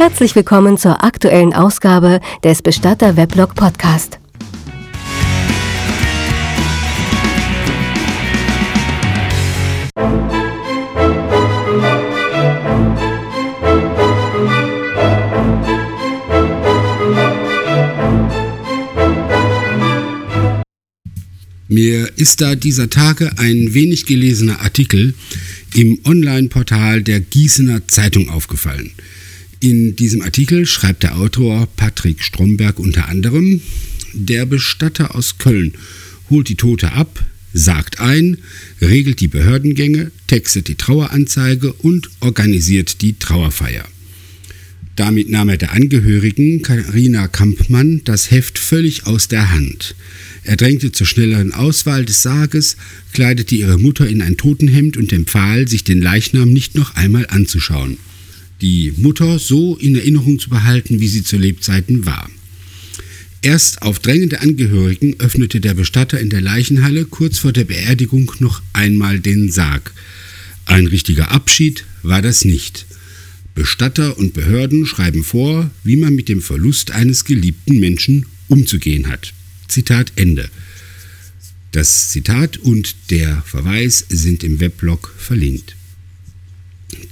Herzlich willkommen zur aktuellen Ausgabe des Bestatter Weblog Podcast. Mir ist da dieser Tage ein wenig gelesener Artikel im Online-Portal der Gießener Zeitung aufgefallen. In diesem Artikel schreibt der Autor Patrick Stromberg unter anderem, der Bestatter aus Köln holt die Tote ab, sagt ein, regelt die Behördengänge, textet die Traueranzeige und organisiert die Trauerfeier. Damit nahm er der Angehörigen, Karina Kampmann, das Heft völlig aus der Hand. Er drängte zur schnelleren Auswahl des Sarges, kleidete ihre Mutter in ein Totenhemd und empfahl, sich den Leichnam nicht noch einmal anzuschauen. Die Mutter so in Erinnerung zu behalten, wie sie zu Lebzeiten war. Erst auf Drängen der Angehörigen öffnete der Bestatter in der Leichenhalle kurz vor der Beerdigung noch einmal den Sarg. Ein richtiger Abschied war das nicht. Bestatter und Behörden schreiben vor, wie man mit dem Verlust eines geliebten Menschen umzugehen hat. Zitat Ende. Das Zitat und der Verweis sind im Weblog verlinkt.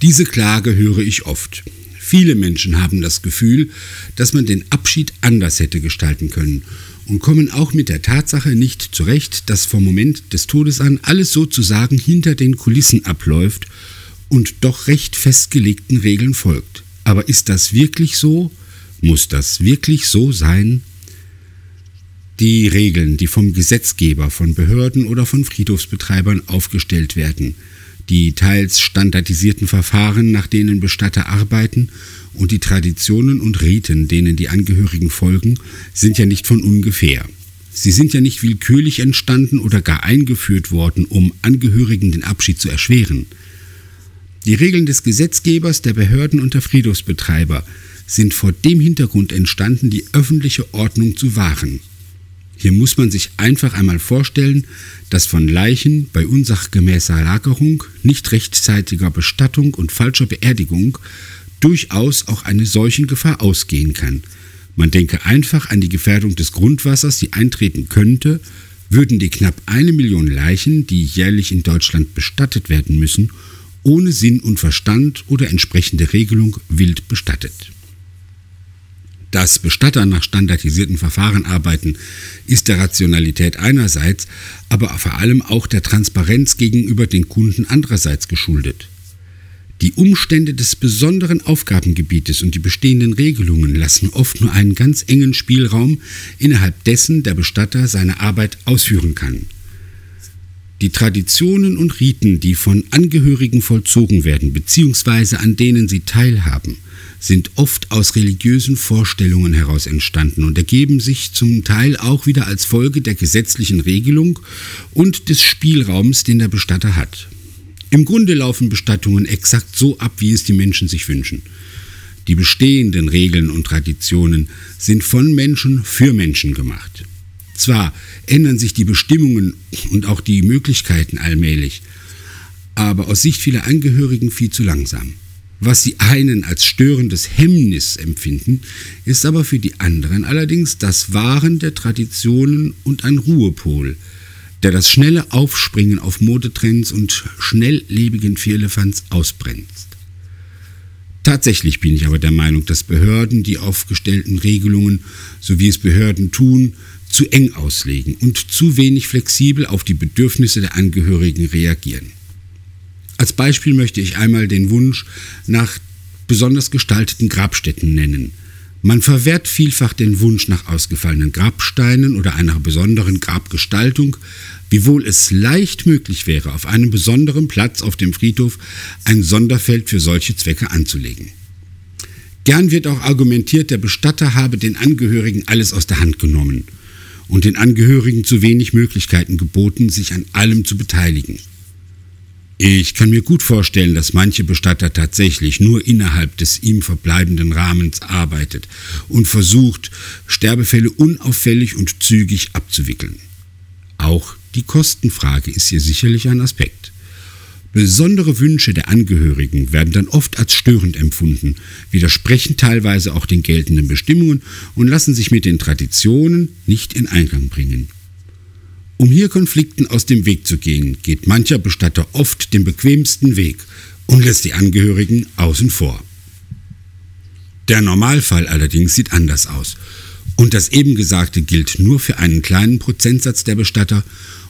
Diese Klage höre ich oft. Viele Menschen haben das Gefühl, dass man den Abschied anders hätte gestalten können und kommen auch mit der Tatsache nicht zurecht, dass vom Moment des Todes an alles sozusagen hinter den Kulissen abläuft und doch recht festgelegten Regeln folgt. Aber ist das wirklich so? Muss das wirklich so sein? Die Regeln, die vom Gesetzgeber, von Behörden oder von Friedhofsbetreibern aufgestellt werden, die teils standardisierten Verfahren, nach denen Bestatter arbeiten, und die Traditionen und Riten, denen die Angehörigen folgen, sind ja nicht von ungefähr. Sie sind ja nicht willkürlich entstanden oder gar eingeführt worden, um Angehörigen den Abschied zu erschweren. Die Regeln des Gesetzgebers, der Behörden und der Friedhofsbetreiber sind vor dem Hintergrund entstanden, die öffentliche Ordnung zu wahren. Hier muss man sich einfach einmal vorstellen, dass von Leichen bei unsachgemäßer Lagerung, nicht rechtzeitiger Bestattung und falscher Beerdigung durchaus auch eine Seuchengefahr ausgehen kann. Man denke einfach an die Gefährdung des Grundwassers, die eintreten könnte, würden die knapp eine Million Leichen, die jährlich in Deutschland bestattet werden müssen, ohne Sinn und Verstand oder entsprechende Regelung wild bestattet. Dass Bestatter nach standardisierten Verfahren arbeiten, ist der Rationalität einerseits, aber vor allem auch der Transparenz gegenüber den Kunden andererseits geschuldet. Die Umstände des besonderen Aufgabengebietes und die bestehenden Regelungen lassen oft nur einen ganz engen Spielraum, innerhalb dessen der Bestatter seine Arbeit ausführen kann. Die Traditionen und Riten, die von Angehörigen vollzogen werden bzw. an denen sie teilhaben, sind oft aus religiösen Vorstellungen heraus entstanden und ergeben sich zum Teil auch wieder als Folge der gesetzlichen Regelung und des Spielraums, den der Bestatter hat. Im Grunde laufen Bestattungen exakt so ab, wie es die Menschen sich wünschen. Die bestehenden Regeln und Traditionen sind von Menschen für Menschen gemacht. Zwar ändern sich die Bestimmungen und auch die Möglichkeiten allmählich, aber aus Sicht vieler Angehörigen viel zu langsam. Was die einen als störendes Hemmnis empfinden, ist aber für die anderen allerdings das Wahren der Traditionen und ein Ruhepol, der das schnelle Aufspringen auf Modetrends und schnelllebigen Vierlefanz ausbremst. Tatsächlich bin ich aber der Meinung, dass Behörden die aufgestellten Regelungen, so wie es Behörden tun, zu eng auslegen und zu wenig flexibel auf die Bedürfnisse der Angehörigen reagieren. Als Beispiel möchte ich einmal den Wunsch nach besonders gestalteten Grabstätten nennen. Man verwehrt vielfach den Wunsch nach ausgefallenen Grabsteinen oder einer besonderen Grabgestaltung, wiewohl es leicht möglich wäre, auf einem besonderen Platz auf dem Friedhof ein Sonderfeld für solche Zwecke anzulegen. Gern wird auch argumentiert, der Bestatter habe den Angehörigen alles aus der Hand genommen und den Angehörigen zu wenig Möglichkeiten geboten, sich an allem zu beteiligen. Ich kann mir gut vorstellen, dass manche Bestatter tatsächlich nur innerhalb des ihm verbleibenden Rahmens arbeitet und versucht, Sterbefälle unauffällig und zügig abzuwickeln. Auch die Kostenfrage ist hier sicherlich ein Aspekt. Besondere Wünsche der Angehörigen werden dann oft als störend empfunden, widersprechen teilweise auch den geltenden Bestimmungen und lassen sich mit den Traditionen nicht in Einklang bringen. Um hier Konflikten aus dem Weg zu gehen, geht mancher Bestatter oft den bequemsten Weg und lässt die Angehörigen außen vor. Der Normalfall allerdings sieht anders aus. Und das eben Gesagte gilt nur für einen kleinen Prozentsatz der Bestatter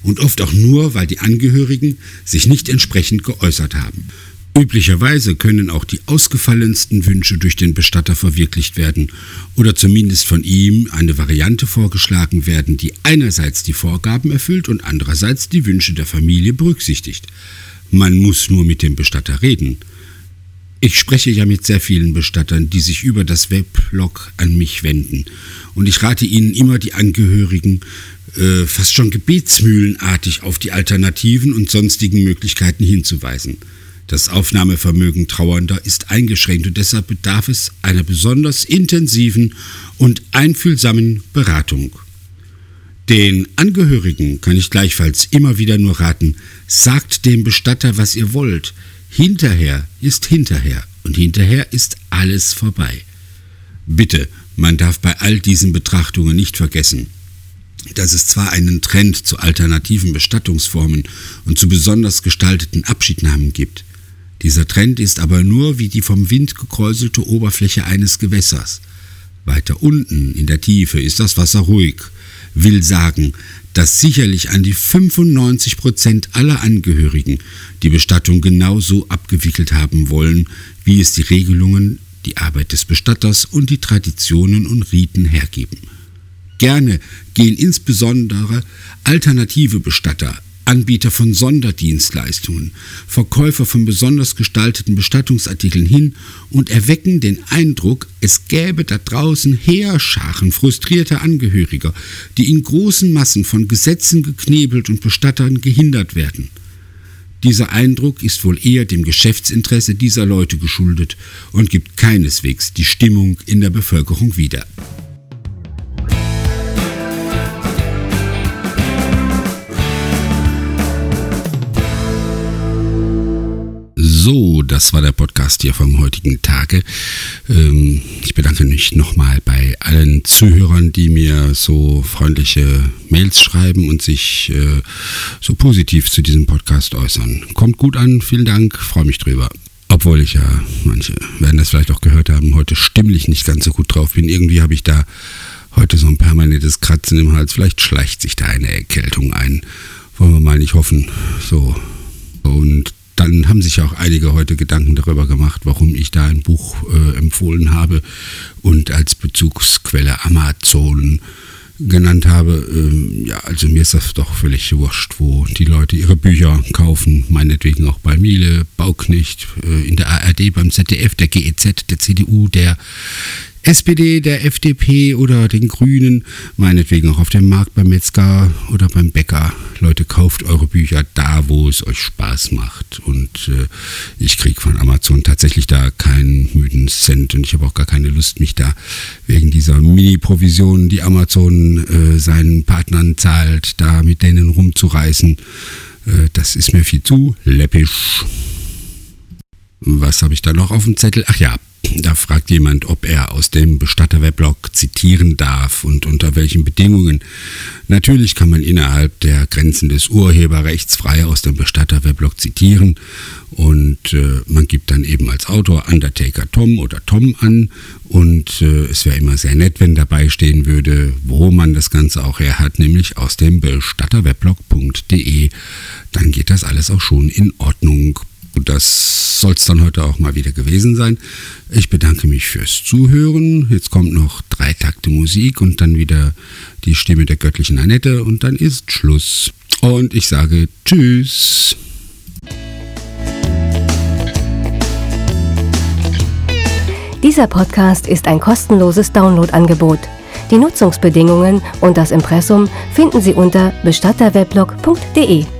und oft auch nur, weil die Angehörigen sich nicht entsprechend geäußert haben. Üblicherweise können auch die ausgefallensten Wünsche durch den Bestatter verwirklicht werden oder zumindest von ihm eine Variante vorgeschlagen werden, die einerseits die Vorgaben erfüllt und andererseits die Wünsche der Familie berücksichtigt. Man muss nur mit dem Bestatter reden. Ich spreche ja mit sehr vielen Bestattern, die sich über das Weblog an mich wenden. Und ich rate ihnen immer, die Angehörigen äh, fast schon gebetsmühlenartig auf die Alternativen und sonstigen Möglichkeiten hinzuweisen. Das Aufnahmevermögen Trauernder ist eingeschränkt und deshalb bedarf es einer besonders intensiven und einfühlsamen Beratung. Den Angehörigen kann ich gleichfalls immer wieder nur raten, sagt dem Bestatter, was ihr wollt, Hinterher ist hinterher und hinterher ist alles vorbei. Bitte, man darf bei all diesen Betrachtungen nicht vergessen, dass es zwar einen Trend zu alternativen Bestattungsformen und zu besonders gestalteten Abschiednahmen gibt, dieser Trend ist aber nur wie die vom Wind gekräuselte Oberfläche eines Gewässers. Weiter unten in der Tiefe ist das Wasser ruhig, will sagen, dass sicherlich an die 95 Prozent aller Angehörigen die Bestattung genauso abgewickelt haben wollen, wie es die Regelungen, die Arbeit des Bestatters und die Traditionen und Riten hergeben. Gerne gehen insbesondere alternative Bestatter Anbieter von Sonderdienstleistungen, Verkäufer von besonders gestalteten Bestattungsartikeln hin und erwecken den Eindruck, es gäbe da draußen Heerscharen frustrierter Angehöriger, die in großen Massen von Gesetzen geknebelt und Bestattern gehindert werden. Dieser Eindruck ist wohl eher dem Geschäftsinteresse dieser Leute geschuldet und gibt keineswegs die Stimmung in der Bevölkerung wieder. So, das war der Podcast hier vom heutigen Tage. Ähm, ich bedanke mich nochmal bei allen Zuhörern, die mir so freundliche Mails schreiben und sich äh, so positiv zu diesem Podcast äußern. Kommt gut an, vielen Dank, freue mich drüber. Obwohl ich ja, manche werden das vielleicht auch gehört haben, heute stimmlich nicht ganz so gut drauf bin. Irgendwie habe ich da heute so ein permanentes Kratzen im Hals. Vielleicht schleicht sich da eine Erkältung ein. Wollen wir mal nicht hoffen. So. Und dann haben sich auch einige heute Gedanken darüber gemacht, warum ich da ein Buch äh, empfohlen habe und als Bezugsquelle Amazon genannt habe. Ähm, ja, also mir ist das doch völlig wurscht, wo die Leute ihre Bücher kaufen, meinetwegen auch bei Miele, Bauknecht, äh, in der ARD, beim ZDF, der GEZ, der CDU, der SPD, der FDP oder den Grünen, meinetwegen auch auf dem Markt beim Metzger oder beim Bäcker. Leute, kauft eure Bücher da, wo es euch Spaß macht. Und äh, ich kriege von Amazon tatsächlich da keinen müden Cent und ich habe auch gar keine Lust, mich da wegen dieser Mini-Provision, die Amazon äh, seinen Partnern zahlt, da mit denen rumzureißen. Äh, das ist mir viel zu läppisch. Was habe ich da noch auf dem Zettel? Ach ja, da fragt jemand, ob er aus dem Bestatter-Weblog zitieren darf und unter welchen Bedingungen. Natürlich kann man innerhalb der Grenzen des Urheberrechts frei aus dem Bestatter-Weblog zitieren und äh, man gibt dann eben als Autor Undertaker Tom oder Tom an und äh, es wäre immer sehr nett, wenn dabei stehen würde, wo man das Ganze auch her hat, nämlich aus dem bestatterweblog.de. Dann geht das alles auch schon in Ordnung. Und das soll es dann heute auch mal wieder gewesen sein. Ich bedanke mich fürs Zuhören. Jetzt kommt noch drei Takte Musik und dann wieder die Stimme der göttlichen Annette und dann ist Schluss. Und ich sage Tschüss. Dieser Podcast ist ein kostenloses Downloadangebot. Die Nutzungsbedingungen und das Impressum finden Sie unter bestatterweblog.de.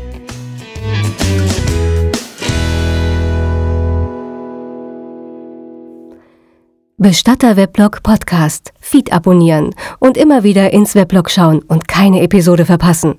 Bestatter Weblog Podcast. Feed abonnieren und immer wieder ins Weblog schauen und keine Episode verpassen.